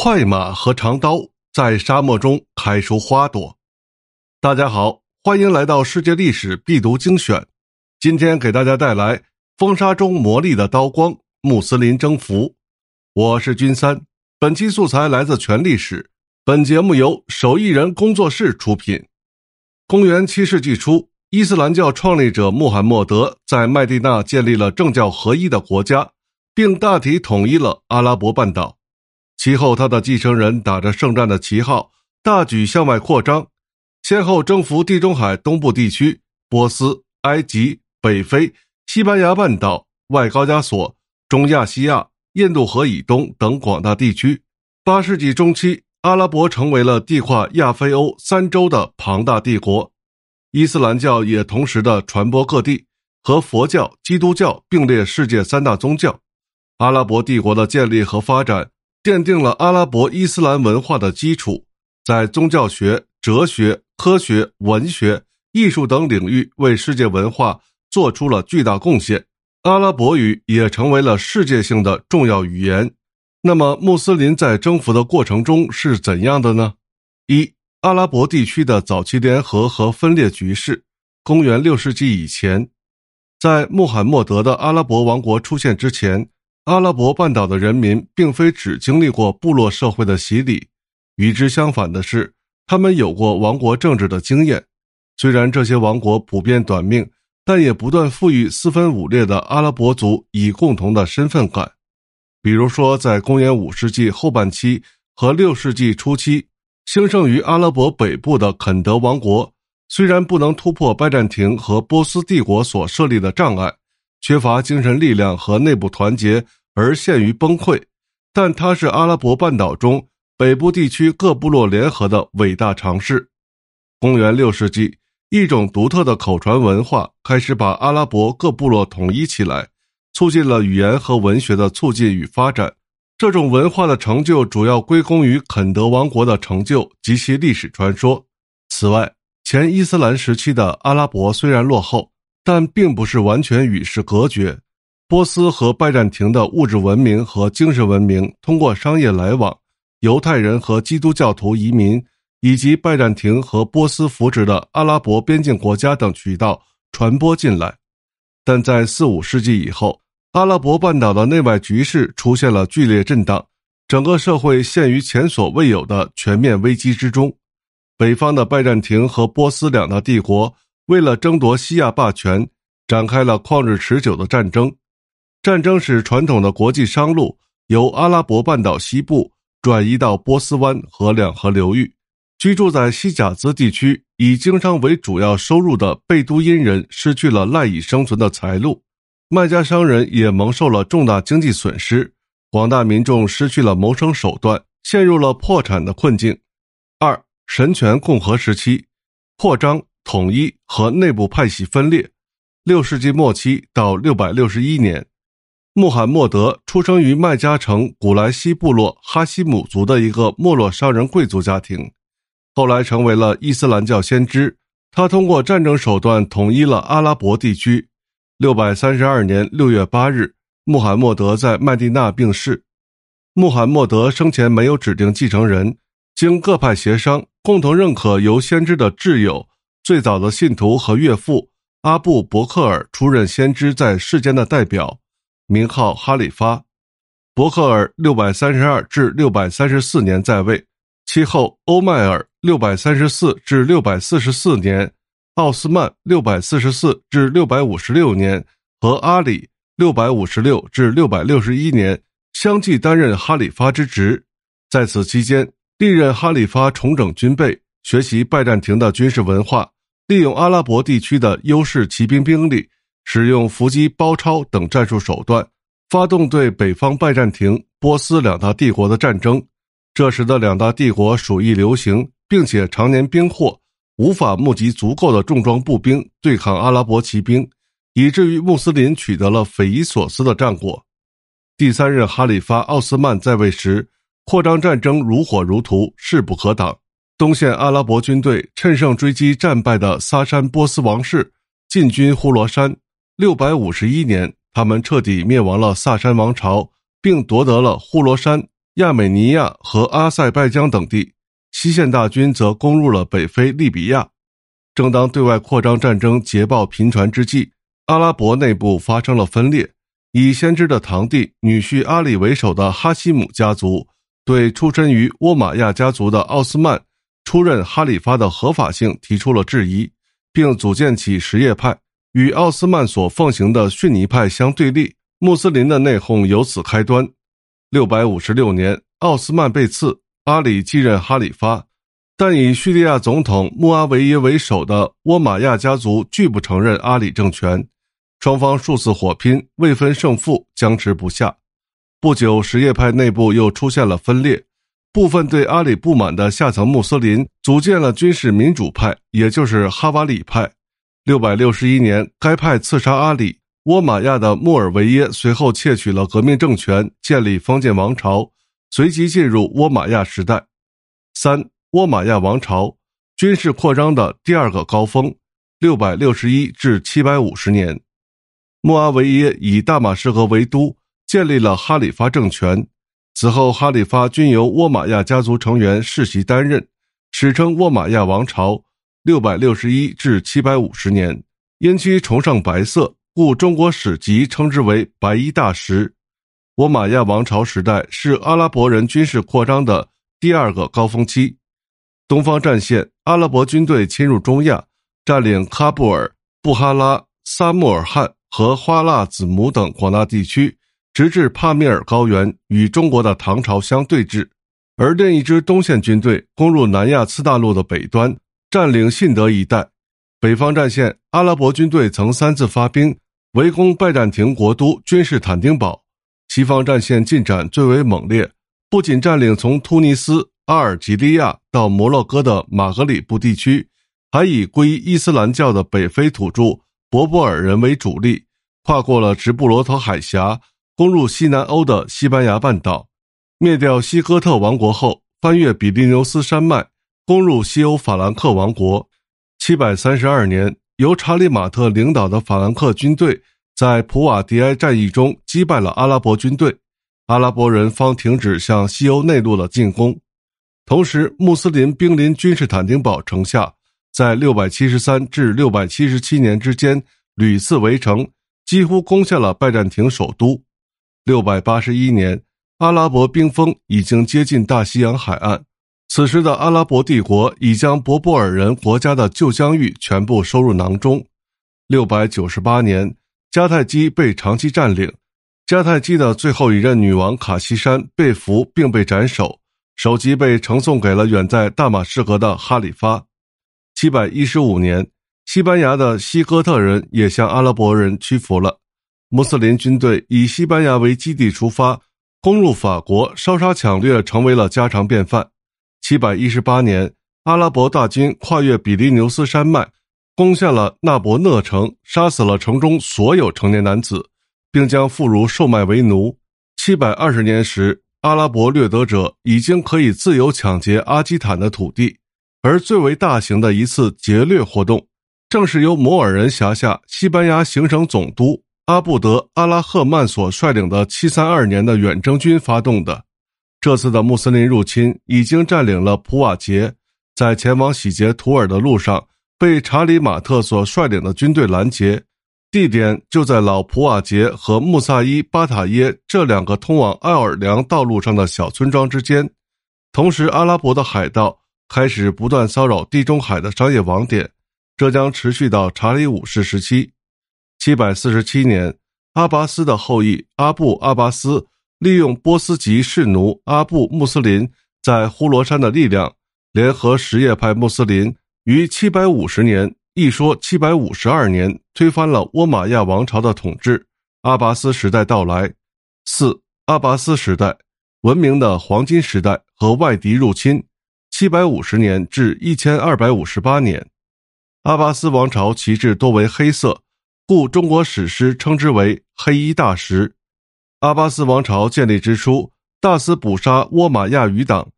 快马和长刀在沙漠中开出花朵。大家好，欢迎来到世界历史必读精选。今天给大家带来风沙中磨砺的刀光——穆斯林征服。我是君三，本期素材来自全历史。本节目由手艺人工作室出品。公元七世纪初，伊斯兰教创立者穆罕默德在麦地那建立了政教合一的国家。并大体统一了阿拉伯半岛。其后，他的继承人打着圣战的旗号，大举向外扩张，先后征服地中海东部地区、波斯、埃及、北非、西班牙半岛、外高加索、中亚西亚、印度河以东等广大地区。八世纪中期，阿拉伯成为了地跨亚非欧三洲的庞大帝国。伊斯兰教也同时的传播各地，和佛教、基督教并列世界三大宗教。阿拉伯帝国的建立和发展，奠定了阿拉伯伊斯兰文化的基础，在宗教学、哲学、科学、文学、艺术等领域为世界文化做出了巨大贡献。阿拉伯语也成为了世界性的重要语言。那么，穆斯林在征服的过程中是怎样的呢？一、阿拉伯地区的早期联合和分裂局势。公元六世纪以前，在穆罕默德的阿拉伯王国出现之前。阿拉伯半岛的人民并非只经历过部落社会的洗礼，与之相反的是，他们有过王国政治的经验。虽然这些王国普遍短命，但也不断赋予四分五裂的阿拉伯族以共同的身份感。比如说，在公元五世纪后半期和六世纪初期，兴盛于阿拉伯北部的肯德王国，虽然不能突破拜占庭和波斯帝国所设立的障碍，缺乏精神力量和内部团结。而陷于崩溃，但它是阿拉伯半岛中北部地区各部落联合的伟大尝试。公元六世纪，一种独特的口传文化开始把阿拉伯各部落统一起来，促进了语言和文学的促进与发展。这种文化的成就主要归功于肯德王国的成就及其历史传说。此外，前伊斯兰时期的阿拉伯虽然落后，但并不是完全与世隔绝。波斯和拜占庭的物质文明和精神文明通过商业来往、犹太人和基督教徒移民，以及拜占庭和波斯扶植的阿拉伯边境国家等渠道传播进来。但在四五世纪以后，阿拉伯半岛的内外局势出现了剧烈震荡，整个社会陷于前所未有的全面危机之中。北方的拜占庭和波斯两大帝国为了争夺西亚霸权，展开了旷日持久的战争。战争使传统的国际商路由阿拉伯半岛西部转移到波斯湾和两河流域。居住在西甲兹地区以经商为主要收入的贝都因人失去了赖以生存的财路，卖家商人也蒙受了重大经济损失，广大民众失去了谋生手段，陷入了破产的困境。二神权共和时期，扩张、统一和内部派系分裂。六世纪末期到六百六十一年。穆罕默德出生于麦加城古莱西部落哈希姆族的一个没落商人贵族家庭，后来成为了伊斯兰教先知。他通过战争手段统一了阿拉伯地区。六百三十二年六月八日，穆罕默德在麦地那病逝。穆罕默德生前没有指定继承人，经各派协商，共同认可由先知的挚友、最早的信徒和岳父阿布伯克尔出任先知在世间的代表。名号哈里发，伯克尔六百三十二至六百三十四年在位，其后欧迈尔六百三十四至六百四十四年，奥斯曼六百四十四至六百五十六年和阿里六百五十六至六百六十一年相继担任哈里发之职。在此期间，历任哈里发重整军备，学习拜占庭的军事文化，利用阿拉伯地区的优势骑兵兵力。使用伏击、包抄等战术手段，发动对北方拜占庭、波斯两大帝国的战争。这时的两大帝国鼠疫流行，并且常年兵祸，无法募集足够的重装步兵对抗阿拉伯骑兵，以至于穆斯林取得了匪夷所思的战果。第三任哈里发奥斯曼在位时，扩张战争如火如荼，势不可挡。东线阿拉伯军队趁胜追击战败的萨珊波斯王室，进军呼罗珊。六百五十一年，他们彻底灭亡了萨珊王朝，并夺得了呼罗珊、亚美尼亚和阿塞拜疆等地，西线大军则攻入了北非利比亚。正当对外扩张战争捷报频传之际，阿拉伯内部发生了分裂。以先知的堂弟、女婿阿里为首的哈希姆家族，对出身于倭马亚家族的奥斯曼出任哈里发的合法性提出了质疑，并组建起什叶派，与奥斯曼所奉行的逊尼派相对立。穆斯林的内讧由此开端。六百五十六年，奥斯曼被刺，阿里继任哈里发，但以叙利亚总统穆阿维耶为首的倭马亚家族拒不承认阿里政权。双方数次火拼，未分胜负，僵持不下。不久，什叶派内部又出现了分裂，部分对阿里不满的下层穆斯林组建了军事民主派，也就是哈瓦里派。六百六十一年，该派刺杀阿里，倭马亚的穆尔维耶随后窃取了革命政权，建立封建王朝，随即进入倭马亚时代。三、倭马亚王朝军事扩张的第二个高峰，六百六十一至七百五十年。穆阿维耶以大马士革为都，建立了哈里发政权。此后，哈里发均由倭马亚家族成员世袭担任，史称倭马亚王朝。六百六十一至七百五十年，因其崇尚白色，故中国史籍称之为“白衣大食”。我马亚王朝时代是阿拉伯人军事扩张的第二个高峰期。东方战线，阿拉伯军队侵入中亚，占领喀布尔、布哈拉、萨穆尔汗。和花剌子模等广大地区，直至帕米尔高原，与中国的唐朝相对峙。而另一支东线军队攻入南亚次大陆的北端，占领信德一带。北方战线，阿拉伯军队曾三次发兵围攻拜占庭国都君士坦丁堡。西方战线进展最为猛烈，不仅占领从突尼斯、阿尔及利亚到摩洛哥的马格里布地区，还以皈伊斯兰教的北非土著。博波尔人为主力，跨过了直布罗陀海峡，攻入西南欧的西班牙半岛，灭掉西哥特王国后，翻越比利牛斯山脉，攻入西欧法兰克王国。七百三十二年，由查理马特领导的法兰克军队在普瓦迪埃战役中击败了阿拉伯军队，阿拉伯人方停止向西欧内陆的进攻。同时，穆斯林兵临君士坦丁堡城下。在六百七十三至六百七十七年之间，屡次围城，几乎攻下了拜占庭首都。六百八十一年，阿拉伯兵锋已经接近大西洋海岸。此时的阿拉伯帝国已将博波尔人国家的旧疆域全部收入囊中。六百九十八年，迦太基被长期占领，迦太基的最后一任女王卡西珊被俘并被斩首，首级被呈送给了远在大马士革的哈里发。七百一十五年，西班牙的西哥特人也向阿拉伯人屈服了。穆斯林军队以西班牙为基地出发，攻入法国，烧杀抢掠成为了家常便饭。七百一十八年，阿拉伯大军跨越比利牛斯山脉，攻下了纳伯讷城，杀死了城中所有成年男子，并将妇孺售卖为奴。七百二十年时，阿拉伯掠夺者已经可以自由抢劫阿基坦的土地。而最为大型的一次劫掠活动，正是由摩尔人辖下西班牙行省总督阿布德阿拉赫曼所率领的732年的远征军发动的。这次的穆斯林入侵已经占领了普瓦捷，在前往洗劫图尔的路上，被查理马特所率领的军队拦截，地点就在老普瓦捷和穆萨伊巴塔耶这两个通往奥尔良道路上的小村庄之间。同时，阿拉伯的海盗。开始不断骚扰地中海的商业网点，这将持续到查理五世时期。七百四十七年，阿拔斯的后裔阿布·阿拔斯利用波斯籍士奴阿布·穆斯林在呼罗珊的力量，联合什叶派穆斯林，于七百五十年（一说七百五十二年）推翻了倭马亚王朝的统治。阿拔斯时代到来。四、阿拔斯时代，文明的黄金时代和外敌入侵。七百五十年至一千二百五十八年，阿巴斯王朝旗帜多为黑色，故中国史诗称之为“黑衣大食”。阿巴斯王朝建立之初，大肆捕杀倭马亚余党。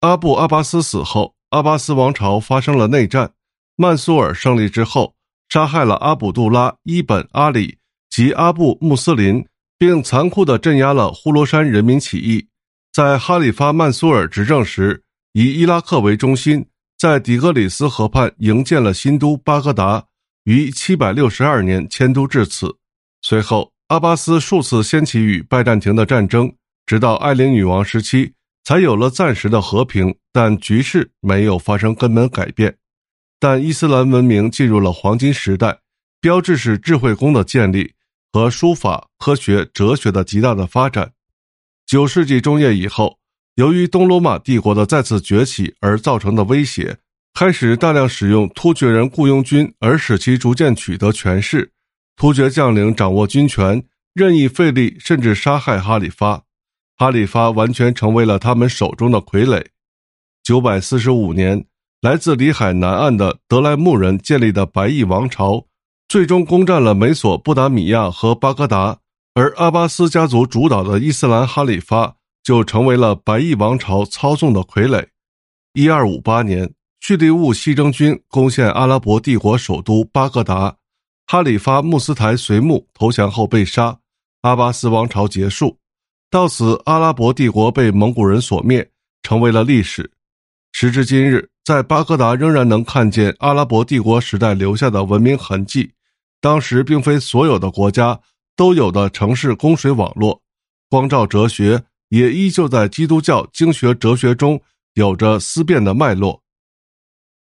阿布·阿巴斯死后，阿巴斯王朝发生了内战。曼苏尔胜利之后，杀害了阿卜杜拉·伊本·阿里及阿布·穆斯林，并残酷地镇压了呼罗珊人民起义。在哈里发·曼苏尔执政时，以伊拉克为中心，在底格里斯河畔营建了新都巴格达，于762年迁都至此。随后，阿巴斯数次掀起与拜占庭的战争，直到爱琳女王时期才有了暂时的和平，但局势没有发生根本改变。但伊斯兰文明进入了黄金时代，标志是智慧宫的建立和书法、科学、哲学的极大的发展。九世纪中叶以后，由于东罗马帝国的再次崛起而造成的威胁，开始大量使用突厥人雇佣军，而使其逐渐取得权势。突厥将领掌握军权，任意废立甚至杀害哈里发，哈里发完全成为了他们手中的傀儡。九百四十五年。来自里海南岸的德莱木人建立的白翼王朝，最终攻占了美索不达米亚和巴格达，而阿巴斯家族主导的伊斯兰哈里发就成为了白翼王朝操纵的傀儡。一二五八年，叙利兀西征军攻陷阿拉伯帝国首都巴格达，哈里发穆斯台随穆投降后被杀，阿巴斯王朝结束。到此，阿拉伯帝国被蒙古人所灭，成为了历史。时至今日。在巴格达仍然能看见阿拉伯帝国时代留下的文明痕迹。当时并非所有的国家都有的城市供水网络，光照哲学也依旧在基督教经学哲学中有着思辨的脉络。